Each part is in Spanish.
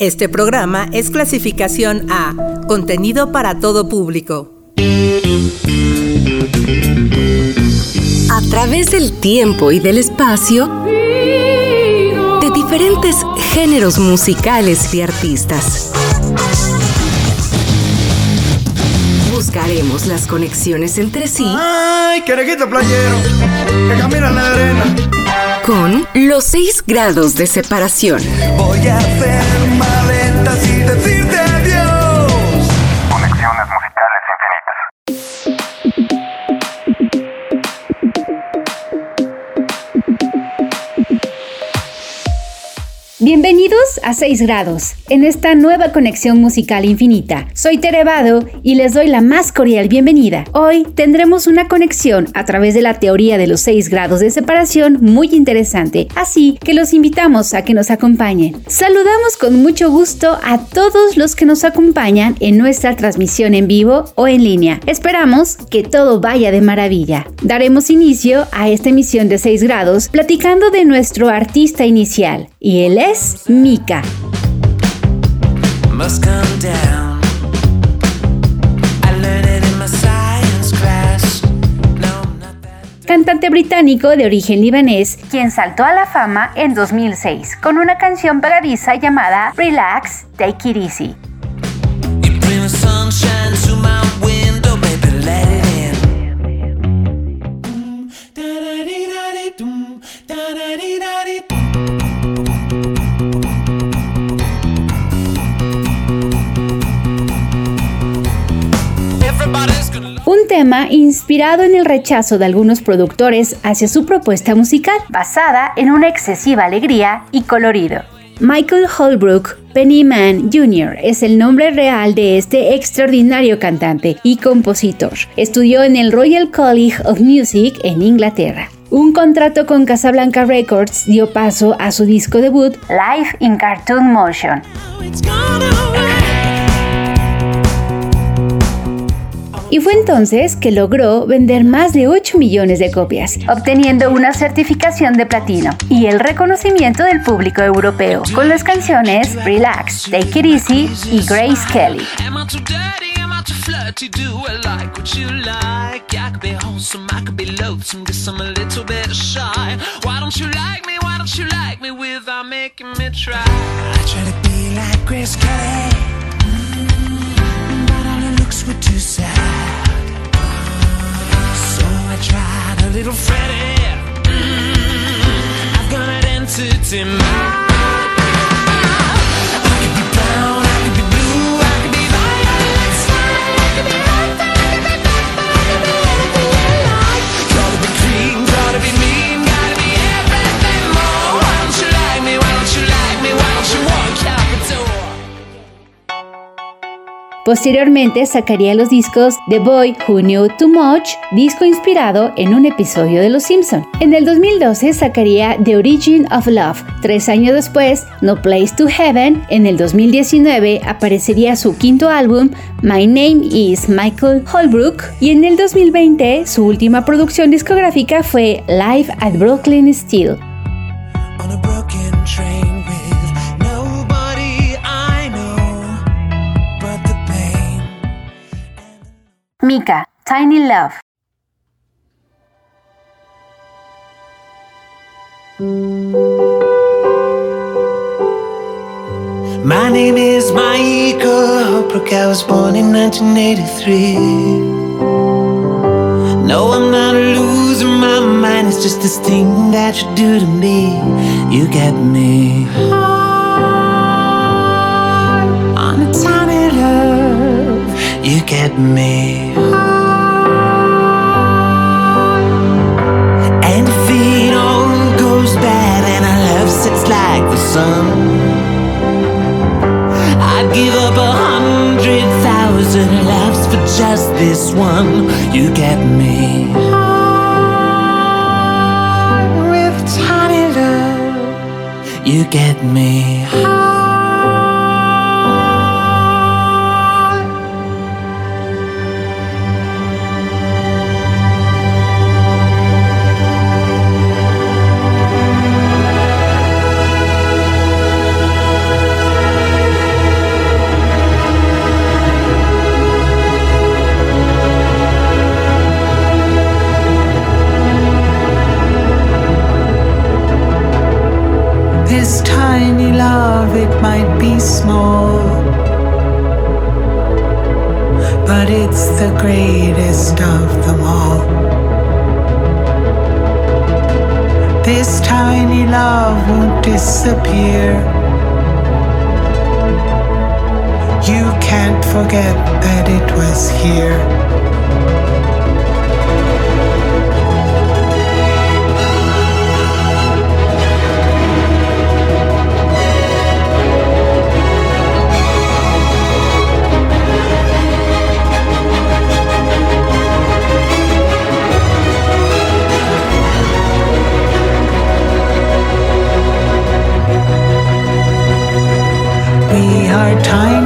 Este programa es clasificación A, contenido para todo público. A través del tiempo y del espacio, de diferentes géneros musicales y artistas. Buscaremos las conexiones entre sí. ¡Ay, querejito playero! Que camina en la arena. Con los seis grados de separación. Voy a hacer maletas Bienvenidos a 6 grados, en esta nueva conexión musical infinita. Soy Terevado y les doy la más cordial bienvenida. Hoy tendremos una conexión a través de la teoría de los 6 grados de separación muy interesante, así que los invitamos a que nos acompañen. Saludamos con mucho gusto a todos los que nos acompañan en nuestra transmisión en vivo o en línea. Esperamos que todo vaya de maravilla. Daremos inicio a esta emisión de 6 grados platicando de nuestro artista inicial, y él es Mika. Cantante británico de origen libanés, quien saltó a la fama en 2006 con una canción pegadiza llamada Relax, Take It Easy. Inspirado en el rechazo de algunos productores hacia su propuesta musical, basada en una excesiva alegría y colorido. Michael Holbrook Pennyman Jr. es el nombre real de este extraordinario cantante y compositor. Estudió en el Royal College of Music en Inglaterra. Un contrato con Casablanca Records dio paso a su disco debut Live in Cartoon Motion. Y fue entonces que logró vender más de 8 millones de copias, obteniendo una certificación de platino y el reconocimiento del público europeo con las canciones Relax, Take It Easy y Grace Kelly. Grace Kelly, So I tried a little Freddie. Mm, I've got an entity. Posteriormente sacaría los discos The Boy Who Knew Too Much, disco inspirado en un episodio de Los Simpson. En el 2012 sacaría The Origin of Love. Tres años después, No Place to Heaven. En el 2019 aparecería su quinto álbum, My Name is Michael Holbrook. Y en el 2020, su última producción discográfica fue Live at Brooklyn Steel. Mika, Tiny Love. My name is Michael Holbrook. I was born in 1983. No, I'm not losing my mind. It's just this thing that you do to me. You get me You get me. And if it all goes bad and our love sits like the sun. I'd give up a hundred thousand laughs for just this one. You get me with tiny love. You get me high. might be small, but it's the greatest of them all. This tiny love won't disappear. You can't forget that it was here. our time.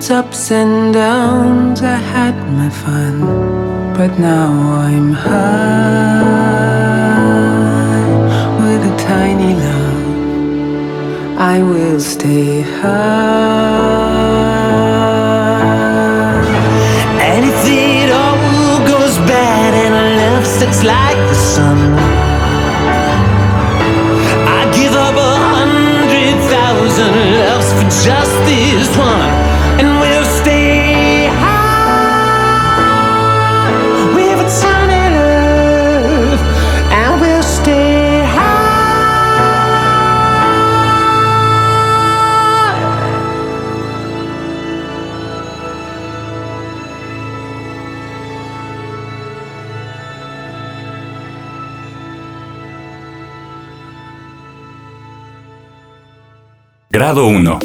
Its ups and downs. I had my fun, but now I'm high with a tiny love. I will stay high. And if it all goes bad and love sets like the sun, I give up a hundred thousand loves for just this one, Grado 1.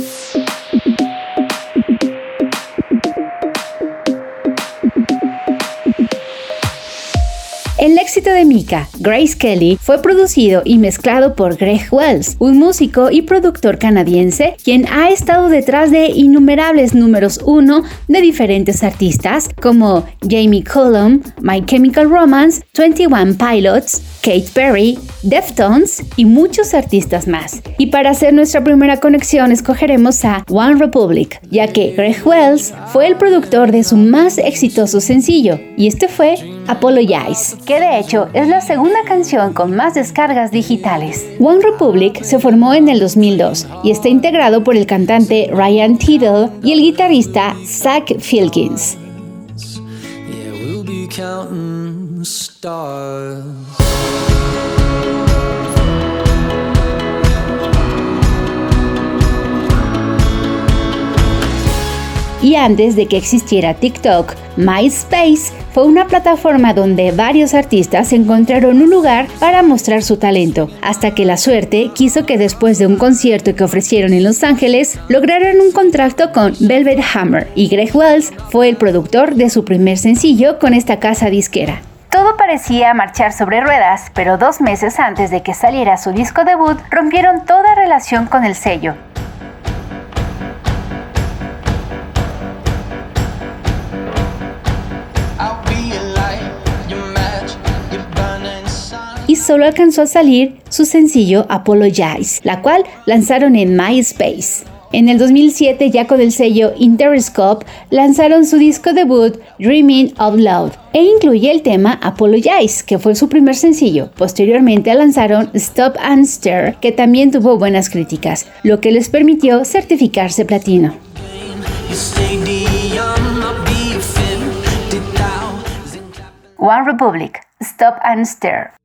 El éxito de Mika, Grace Kelly, fue producido y mezclado por Greg Wells, un músico y productor canadiense quien ha estado detrás de innumerables números uno de diferentes artistas como Jamie Cullum, My Chemical Romance, 21 Pilots, Kate Perry, Deftones y muchos artistas más. Y para hacer nuestra primera conexión escogeremos a One Republic, ya que Greg Wells fue el productor de su más exitoso sencillo, y este fue Apologize, que de hecho es la segunda canción con más descargas digitales. One Republic se formó en el 2002 y está integrado por el cantante Ryan Tittle y el guitarrista Zach Filkins. Y antes de que existiera TikTok, MySpace fue una plataforma donde varios artistas encontraron un lugar para mostrar su talento, hasta que la suerte quiso que después de un concierto que ofrecieron en Los Ángeles, lograron un contrato con Velvet Hammer y Greg Wells fue el productor de su primer sencillo con esta casa disquera. Todo parecía marchar sobre ruedas, pero dos meses antes de que saliera su disco debut, rompieron toda relación con el sello. solo alcanzó a salir su sencillo Apologize, la cual lanzaron en MySpace. En el 2007, ya con el sello Interscope, lanzaron su disco debut Dreaming Out Loud e incluye el tema Apologize, que fue su primer sencillo. Posteriormente lanzaron Stop and Stare, que también tuvo buenas críticas, lo que les permitió certificarse platino. One Republic, Stop and Stare.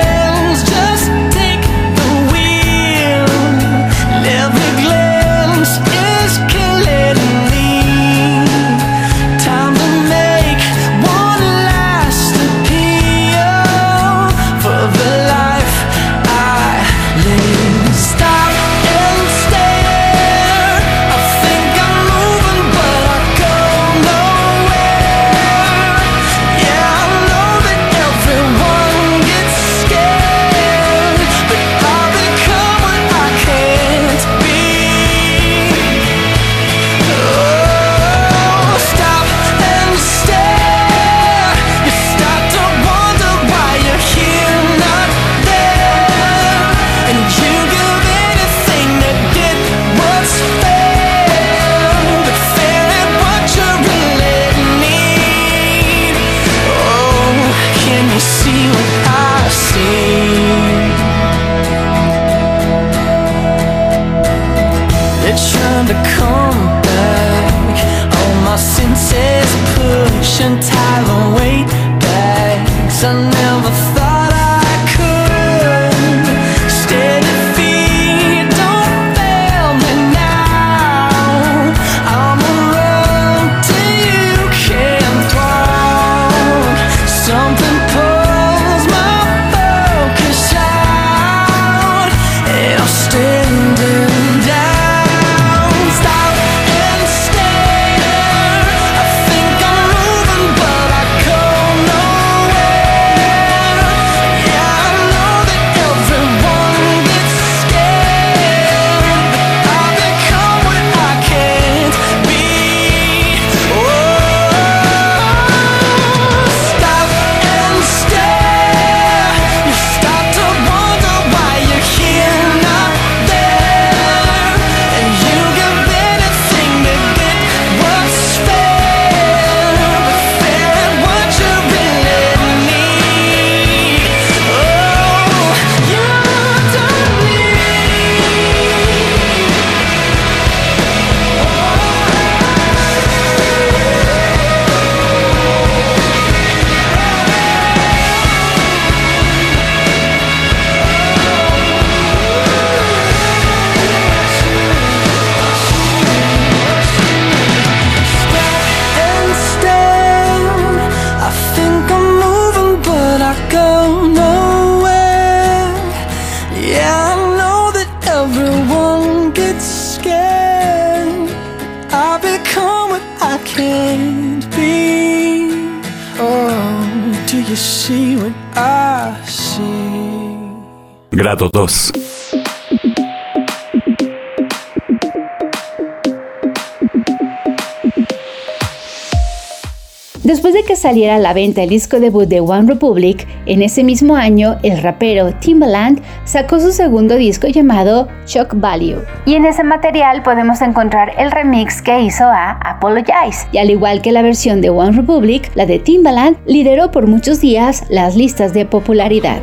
saliera a la venta el disco debut de One Republic, en ese mismo año el rapero Timbaland sacó su segundo disco llamado Shock Value. Y en ese material podemos encontrar el remix que hizo a Apologize. Y al igual que la versión de One Republic, la de Timbaland lideró por muchos días las listas de popularidad.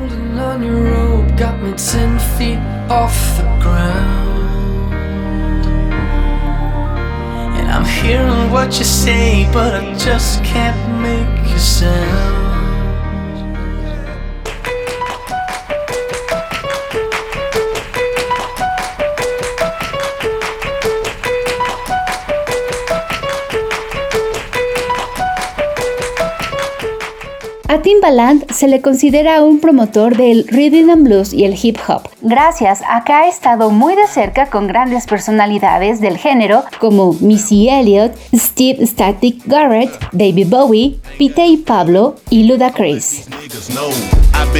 hearing what you say, but I just can't make you sound. A Timbaland se le considera un promotor del rhythm and blues y el hip hop. Gracias a que ha estado muy de cerca con grandes personalidades del género como Missy Elliott, Steve Static Garrett, David Bowie, Pete y Pablo y Ludacris. I've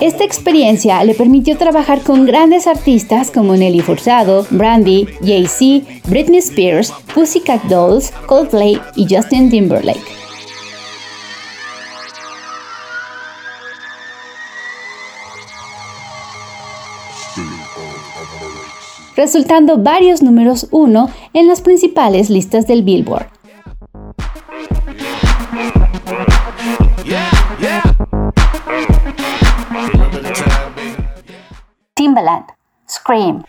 esta experiencia le permitió trabajar con grandes artistas como Nelly Furtado, Brandy, Jay-Z, Britney Spears, Pussycat Dolls, Coldplay y Justin Timberlake. resultando varios números 1 en las principales listas del Billboard. Timbaland, Scream.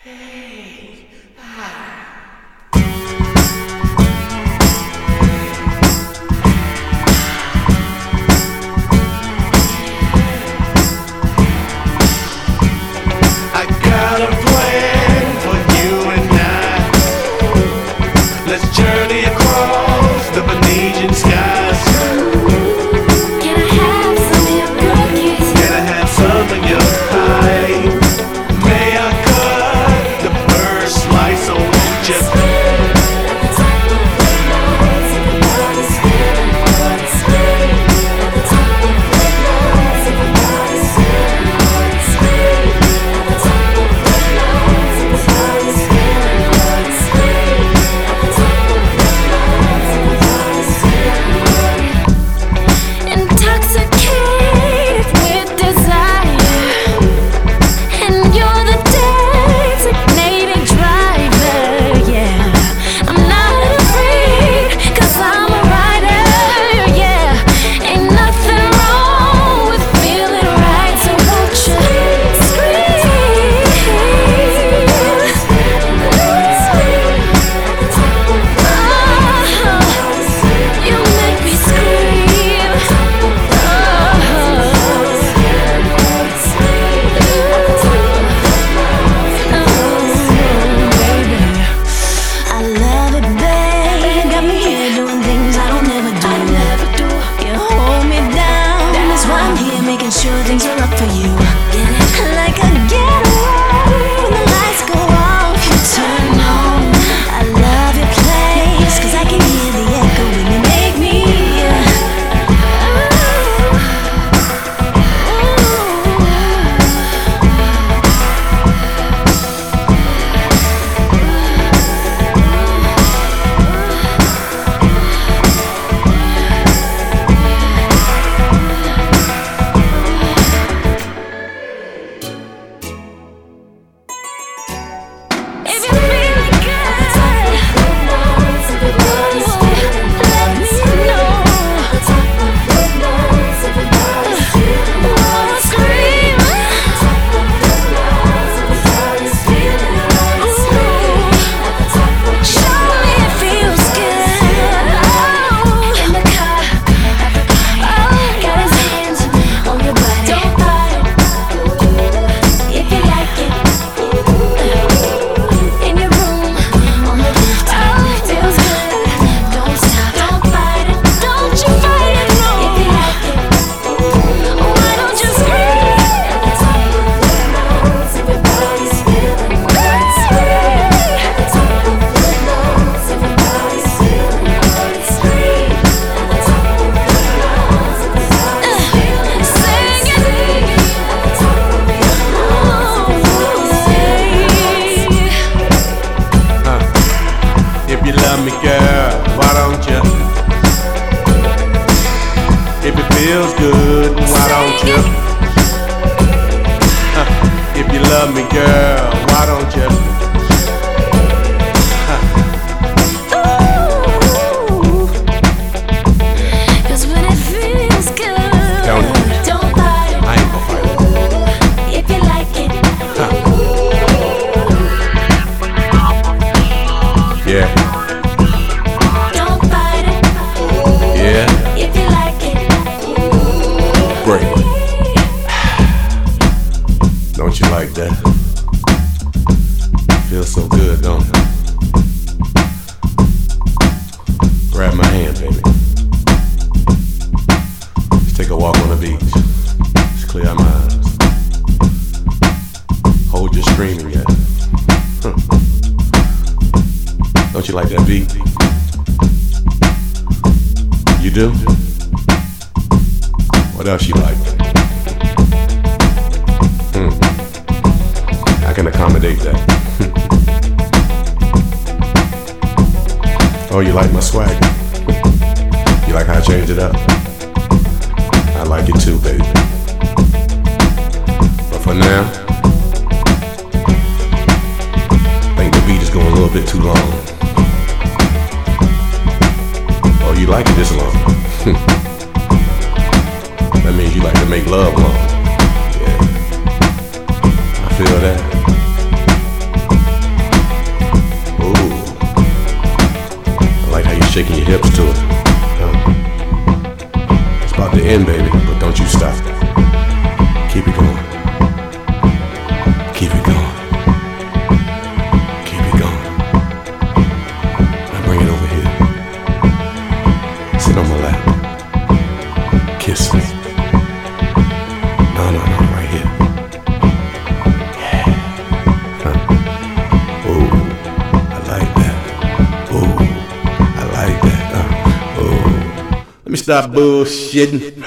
Stop bullshitting.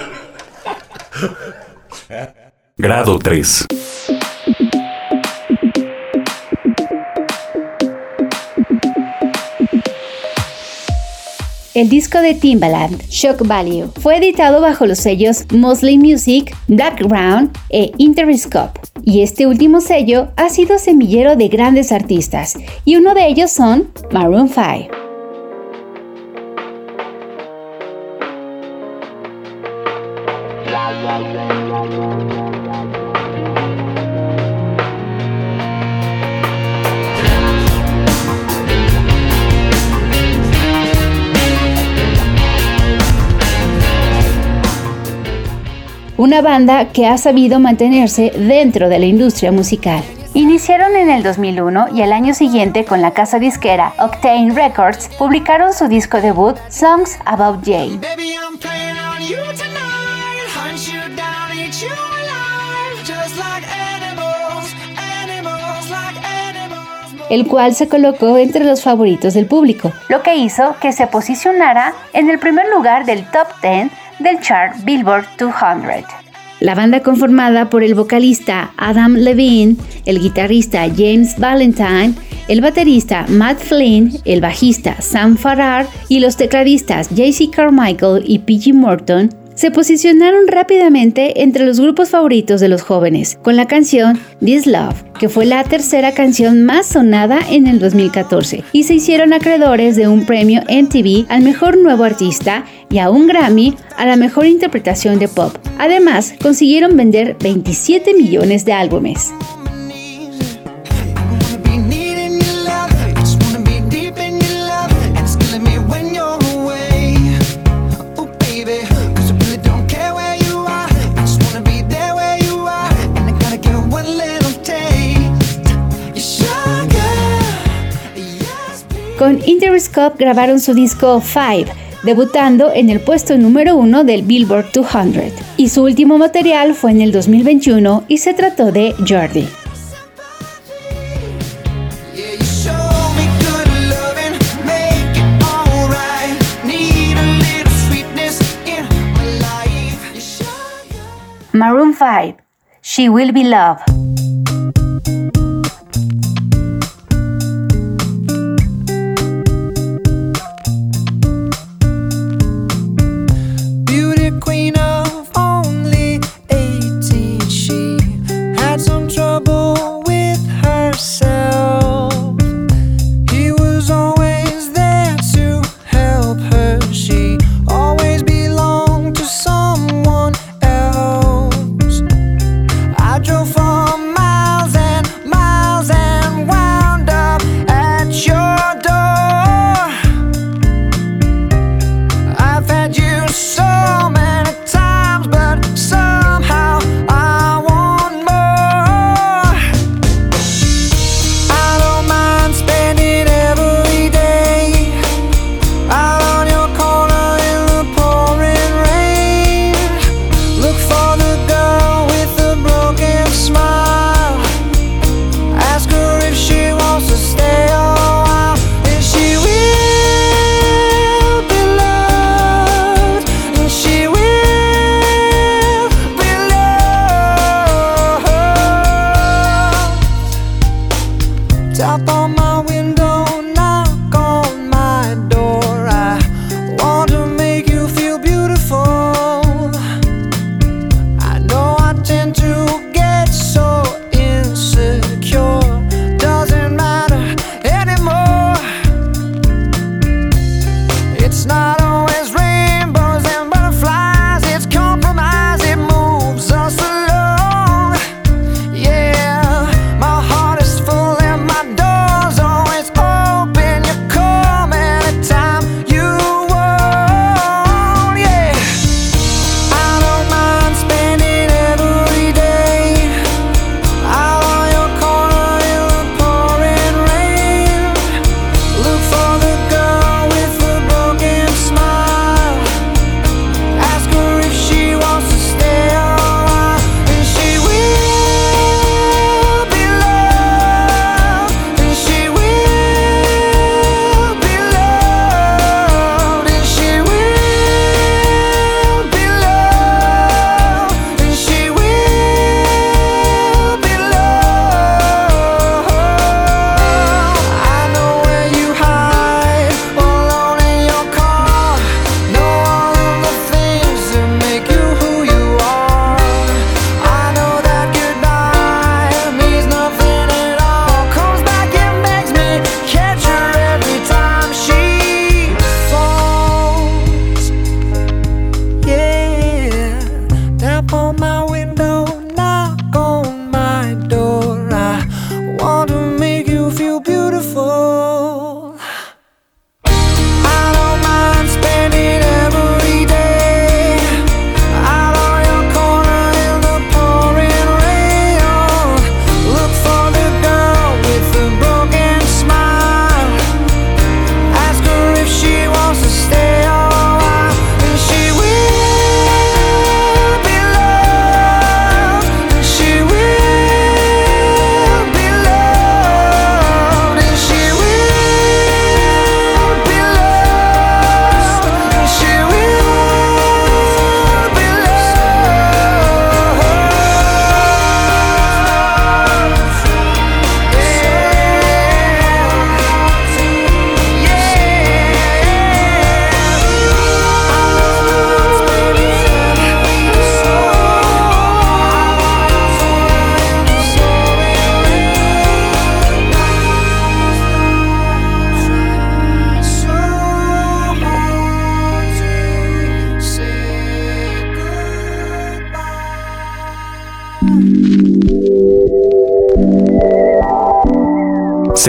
Grado 3. El disco de Timbaland, Shock Value, fue editado bajo los sellos Mosley Music, Background e Interscope. Y este último sello ha sido semillero de grandes artistas, y uno de ellos son Maroon 5. Banda que ha sabido mantenerse dentro de la industria musical. Iniciaron en el 2001 y al año siguiente con la casa disquera Octane Records publicaron su disco debut Songs About Jay. El cual se colocó entre los favoritos del público, lo que hizo que se posicionara en el primer lugar del top 10 del chart Billboard 200. La banda conformada por el vocalista Adam Levine, el guitarrista James Valentine, el baterista Matt Flynn, el bajista Sam Farrar y los tecladistas JC Carmichael y PG Morton se posicionaron rápidamente entre los grupos favoritos de los jóvenes con la canción This Love, que fue la tercera canción más sonada en el 2014, y se hicieron acreedores de un premio MTV al mejor nuevo artista y a un Grammy a la mejor interpretación de pop. Además, consiguieron vender 27 millones de álbumes. Con Interscope grabaron su disco Five, debutando en el puesto número uno del Billboard 200. Y su último material fue en el 2021 y se trató de Jordi. Maroon 5, She Will Be Love.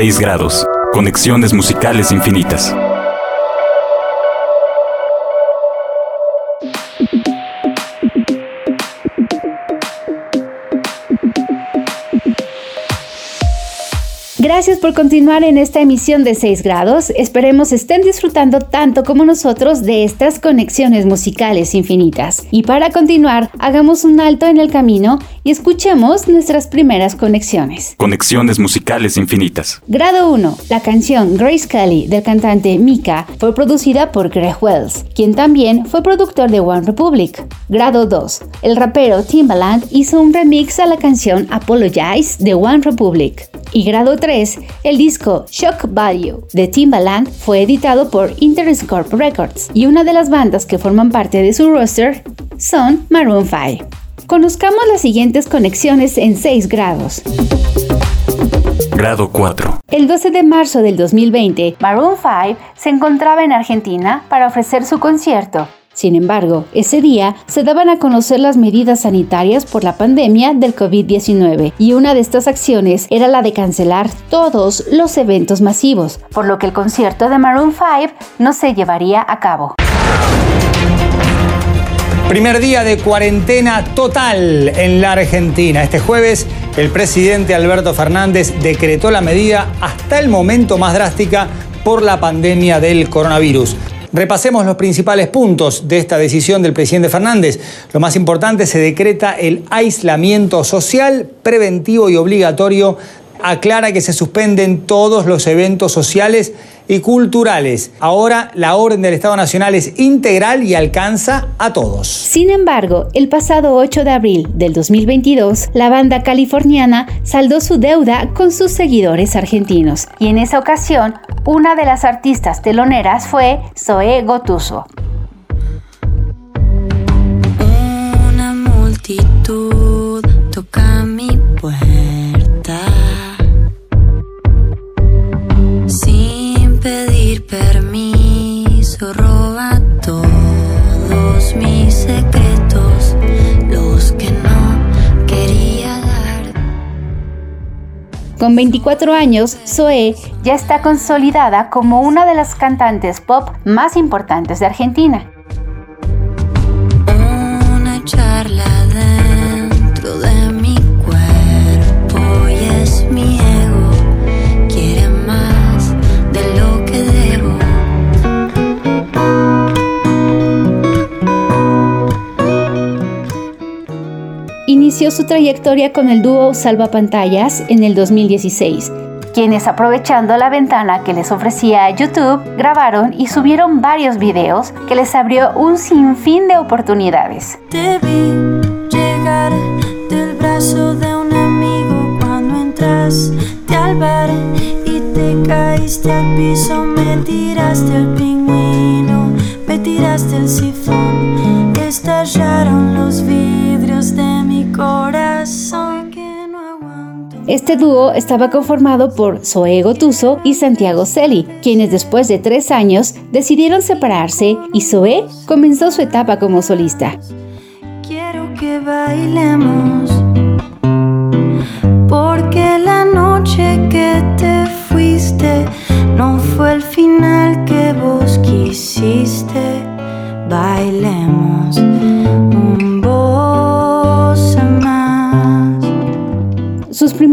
6 grados. Conexiones musicales infinitas. Gracias por continuar en esta emisión de 6 grados. Esperemos estén disfrutando tanto como nosotros de estas conexiones musicales infinitas. Y para continuar, hagamos un alto en el camino y escuchemos nuestras primeras conexiones. Conexiones musicales infinitas. Grado 1. La canción Grace Kelly del cantante Mika fue producida por Greg Wells, quien también fue productor de One Republic. Grado 2. El rapero Timbaland hizo un remix a la canción Apologize de One Republic. Y grado 3, el disco Shock Value de Timbaland fue editado por Interscope Records y una de las bandas que forman parte de su roster son Maroon 5. Conozcamos las siguientes conexiones en 6 grados. Grado 4. El 12 de marzo del 2020, Maroon 5 se encontraba en Argentina para ofrecer su concierto. Sin embargo, ese día se daban a conocer las medidas sanitarias por la pandemia del COVID-19 y una de estas acciones era la de cancelar todos los eventos masivos, por lo que el concierto de Maroon 5 no se llevaría a cabo. Primer día de cuarentena total en la Argentina. Este jueves, el presidente Alberto Fernández decretó la medida hasta el momento más drástica por la pandemia del coronavirus. Repasemos los principales puntos de esta decisión del presidente Fernández. Lo más importante, se decreta el aislamiento social preventivo y obligatorio. Aclara que se suspenden todos los eventos sociales y culturales. Ahora la orden del Estado Nacional es integral y alcanza a todos. Sin embargo, el pasado 8 de abril del 2022, la banda californiana saldó su deuda con sus seguidores argentinos. Y en esa ocasión, una de las artistas teloneras fue Zoe Gotuso. Una multitud toca mi puerta Con 24 años, Zoe ya está consolidada como una de las cantantes pop más importantes de Argentina. Una charla Inició su trayectoria con el dúo Salvapantallas en el 2016, quienes aprovechando la ventana que les ofrecía YouTube, grabaron y subieron varios videos que les abrió un sinfín de oportunidades. Te vi llegar del brazo de un amigo cuando entraste al bar y te caíste al piso, me tiraste el pingüino, me tiraste el sifón, estallaron los vidrios Este dúo estaba conformado por Zoe Gotuso y Santiago Celi, quienes después de tres años decidieron separarse y Zoe comenzó su etapa como solista. Quiero que bailemos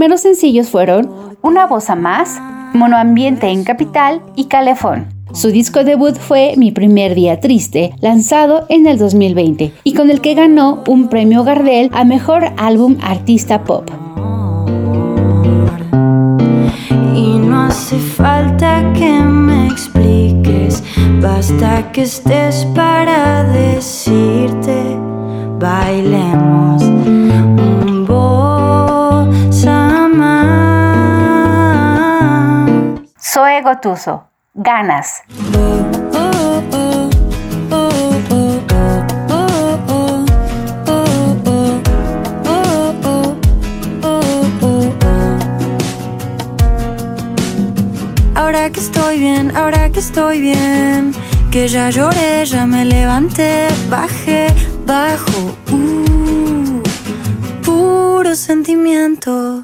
primeros sencillos fueron Una voz a más, Monoambiente en Capital y Calefón. Su disco debut fue Mi primer día triste, lanzado en el 2020 y con el que ganó un premio Gardel a Mejor Álbum Artista Pop. Y no hace falta que me expliques, basta que estés para decirte, bailemos Zoe Gotuso, Ganas. Ahora que estoy bien, ahora que estoy bien, que ya lloré, ya me levanté, bajé, bajo, uh, puro sentimiento.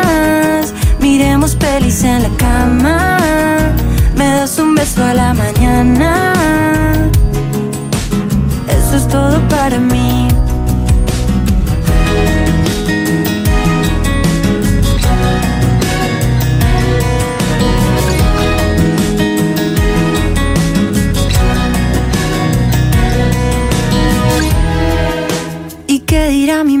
Miremos pelis en la cama. Me das un beso a la mañana. Eso es todo para mí. ¿Y qué dirá mi?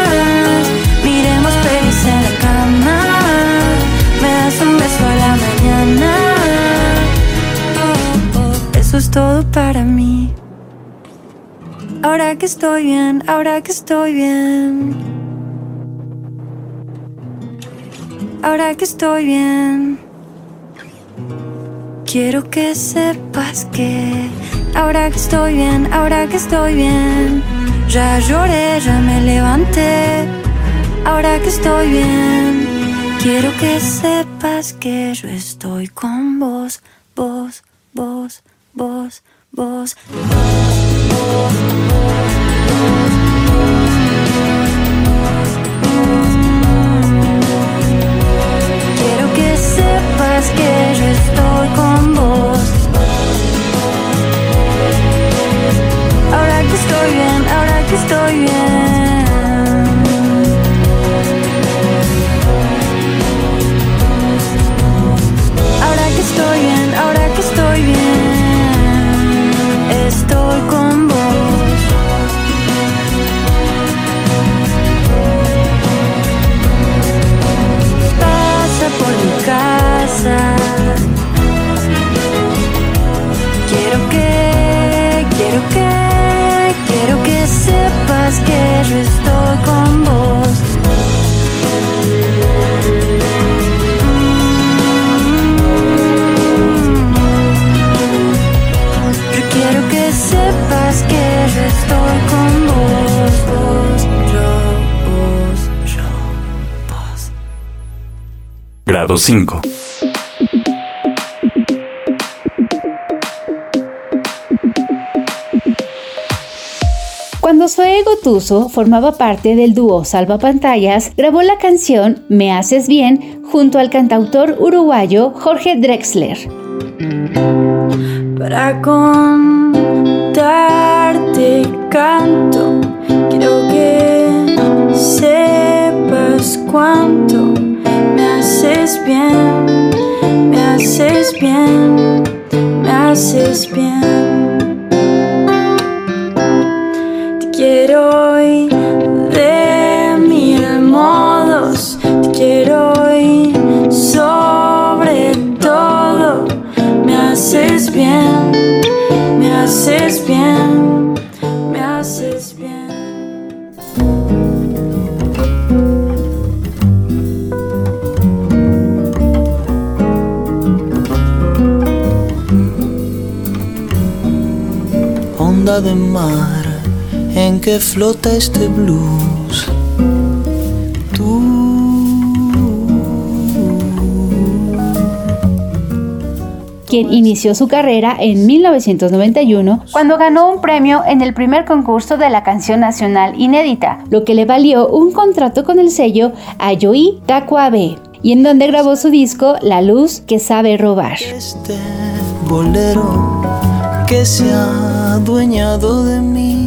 Pelis en la cama. Me das un beso a la mañana. Eso es todo para mí. Ahora que estoy bien, ahora que estoy bien. Ahora que estoy bien. Quiero que sepas que ahora que estoy bien, ahora que estoy bien. Ya lloré, ya me levanté. Ahora que estoy bien, quiero que sepas que yo estoy con vos, vos, vos, vos, vos. Quiero que sepas que yo estoy con vos. Ahora que estoy bien, ahora que estoy bien. Estoy bien, ahora que estoy bien. Estoy con vos. Pasa por mi casa. Quiero que, quiero que, quiero que sepas que yo estoy con vos. Sepas que yo estoy con vos, vos, yo, vos, yo, vos. Grado 5. Cuando Zoe Gotuso formaba parte del dúo Salvapantallas, grabó la canción Me Haces Bien junto al cantautor uruguayo Jorge Drexler. Para contarte canto, quiero que sepas cuánto me haces bien, me haces bien, me haces bien. Te quiero haces bien, me haces bien. Onda de mar en que flota este blues. Quien inició su carrera en 1991 cuando ganó un premio en el primer concurso de la canción nacional inédita, lo que le valió un contrato con el sello Ayoí Tacuabe, y en donde grabó su disco La luz que sabe robar. Este bolero que se ha adueñado de mí.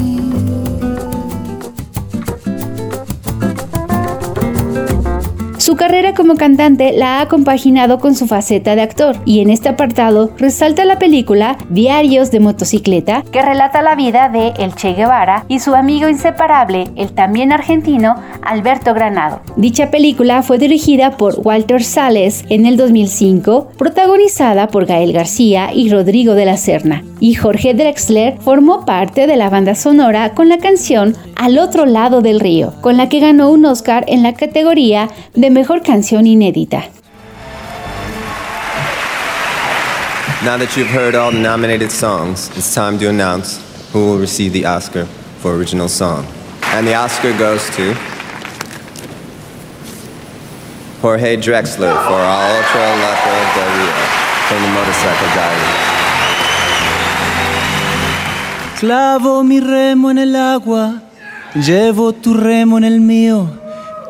Su carrera como cantante la ha compaginado con su faceta de actor y en este apartado resalta la película Diarios de motocicleta que relata la vida de El Che Guevara y su amigo inseparable, el también argentino Alberto Granado. Dicha película fue dirigida por Walter Sales en el 2005, protagonizada por Gael García y Rodrigo de la Serna, y Jorge Drexler formó parte de la banda sonora con la canción Al otro lado del río, con la que ganó un Oscar en la categoría de Mejor Canción Inédita. Now that you've heard all the nominated songs, it's time to announce who will receive the Oscar for Original Song. And the Oscar goes to Jorge Drexler for Al Otro Lado del Rio from the Motorcycle Diary. Clavo mi remo en el agua, llevo tu remo en el mío.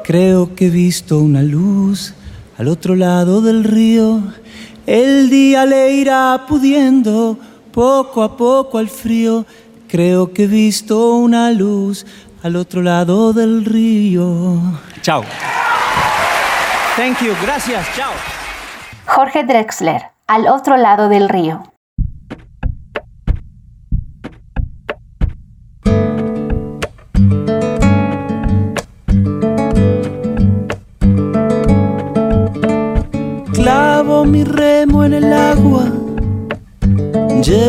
Creo que he visto una luz al otro lado del río. El día le irá pudiendo poco a poco al frío. Creo que he visto una luz al otro lado del río. Chao. Thank you, gracias, chao. Jorge Drexler, Al otro lado del río.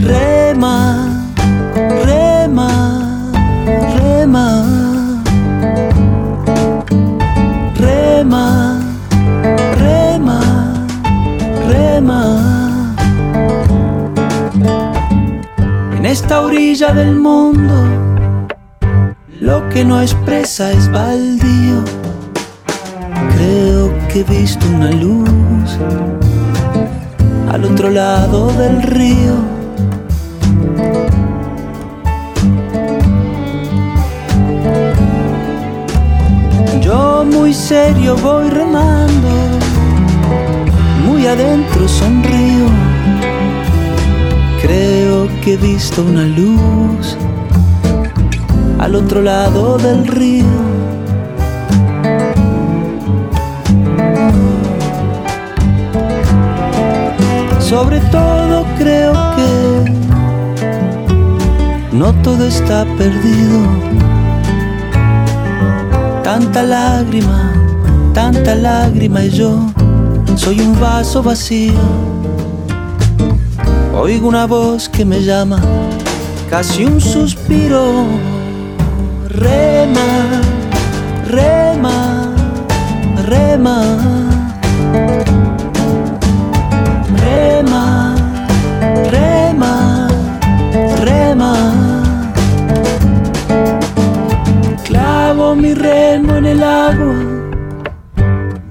Rema, rema, rema. Rema, rema, rema. En esta orilla del mundo, lo que no expresa es baldío. Creo que he visto una luz al otro lado del río. Serio voy remando, muy adentro sonrío. Creo que he visto una luz al otro lado del río. Sobre todo creo que no todo está perdido. Tanta lágrima, tanta lágrima y yo soy un vaso vacío. Oigo una voz que me llama, casi un suspiro. Rema, rema, rema.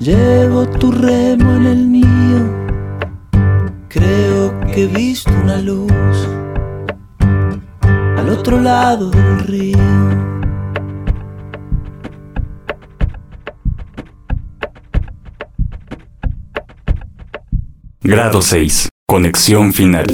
Llevo tu remo en el mío. Creo que he visto una luz al otro lado del río. Grado 6. Conexión final.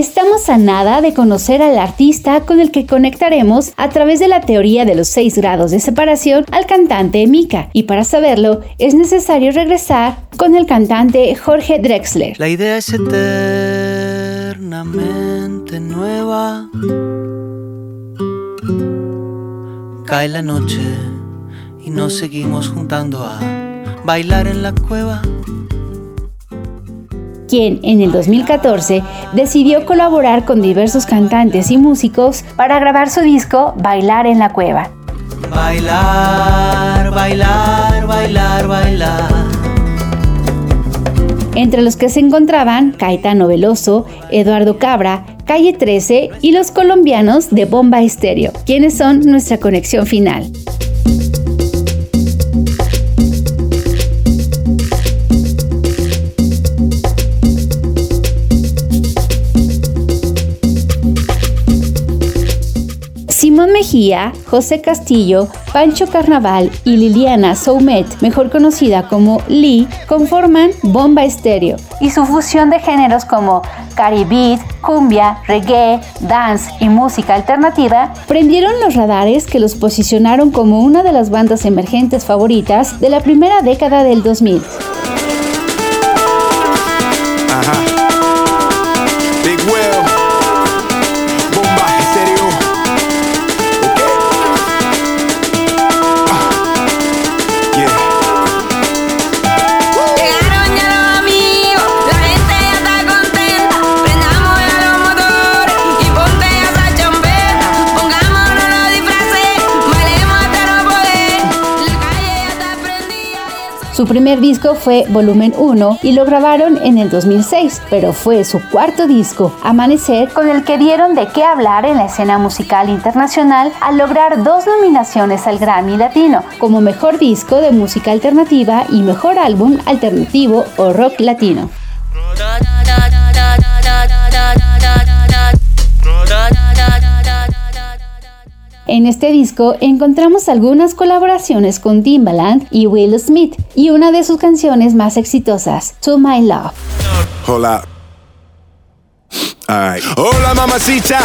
Estamos a nada de conocer al artista con el que conectaremos a través de la teoría de los seis grados de separación al cantante Mika. Y para saberlo, es necesario regresar con el cantante Jorge Drexler. La idea es eternamente nueva. Cae la noche y nos seguimos juntando a bailar en la cueva. Quien en el 2014 decidió colaborar con diversos cantantes y músicos para grabar su disco Bailar en la Cueva. Bailar, bailar, bailar, bailar. Entre los que se encontraban Caetano Veloso, Eduardo Cabra, Calle 13 y los colombianos de Bomba Estéreo, quienes son nuestra conexión final. Mejía, José Castillo, Pancho Carnaval y Liliana Soumet, mejor conocida como Lee, conforman Bomba Estéreo y su fusión de géneros como caribeat, cumbia, reggae, dance y música alternativa prendieron los radares que los posicionaron como una de las bandas emergentes favoritas de la primera década del 2000. Su primer disco fue Volumen 1 y lo grabaron en el 2006, pero fue su cuarto disco, Amanecer, con el que dieron de qué hablar en la escena musical internacional al lograr dos nominaciones al Grammy Latino, como Mejor Disco de Música Alternativa y Mejor Álbum Alternativo o Rock Latino. En este disco encontramos algunas colaboraciones con Timbaland y Will Smith y una de sus canciones más exitosas, To My Love. Hola. Hola, mamacita.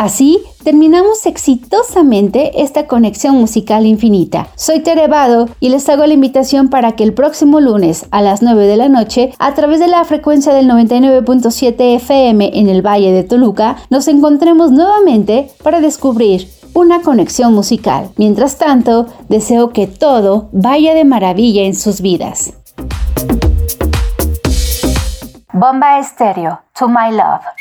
Así terminamos exitosamente esta conexión musical infinita. Soy Terevado y les hago la invitación para que el próximo lunes a las 9 de la noche, a través de la frecuencia del 99.7 FM en el Valle de Toluca, nos encontremos nuevamente para descubrir una conexión musical. Mientras tanto, deseo que todo vaya de maravilla en sus vidas. Bomba Estéreo, To My Love.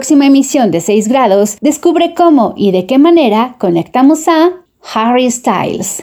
próxima emisión de 6 grados, descubre cómo y de qué manera conectamos a Harry Styles.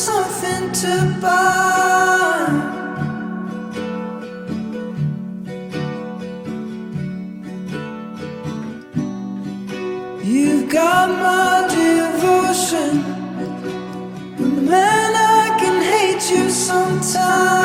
something to buy. You've got my devotion, but man, I can hate you sometimes.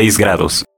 6 grados.